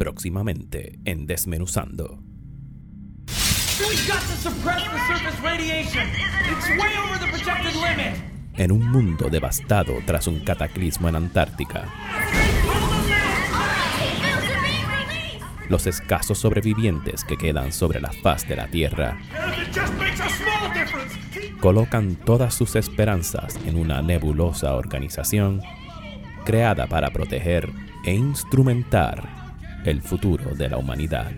Próximamente en Desmenuzando. En un mundo devastado tras un cataclismo en Antártica. Los escasos sobrevivientes que quedan sobre la faz de la Tierra colocan todas sus esperanzas en una nebulosa organización creada para proteger e instrumentar el futuro de la humanidad.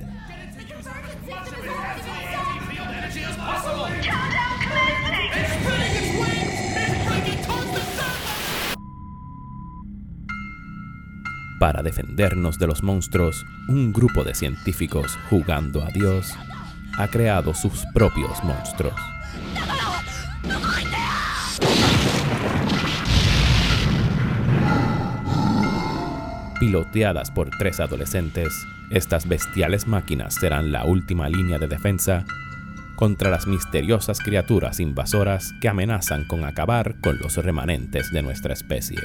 Para defendernos de los monstruos, un grupo de científicos jugando a Dios ha creado sus propios monstruos. Piloteadas por tres adolescentes, estas bestiales máquinas serán la última línea de defensa contra las misteriosas criaturas invasoras que amenazan con acabar con los remanentes de nuestra especie.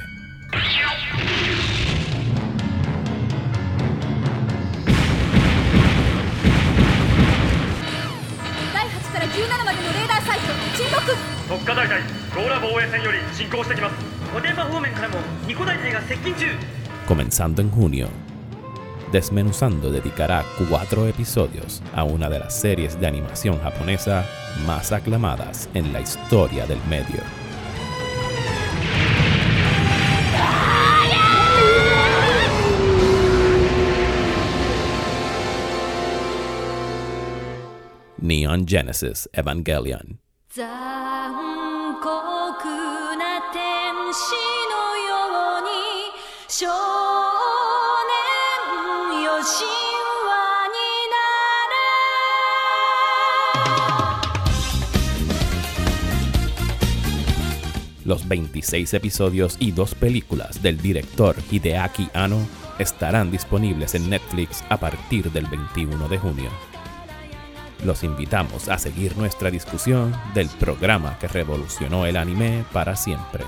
Comenzando en junio, Desmenuzando dedicará cuatro episodios a una de las series de animación japonesa más aclamadas en la historia del medio. Neon Genesis Evangelion. Los 26 episodios y dos películas del director Hideaki Anno estarán disponibles en Netflix a partir del 21 de junio. Los invitamos a seguir nuestra discusión del programa que revolucionó el anime para siempre.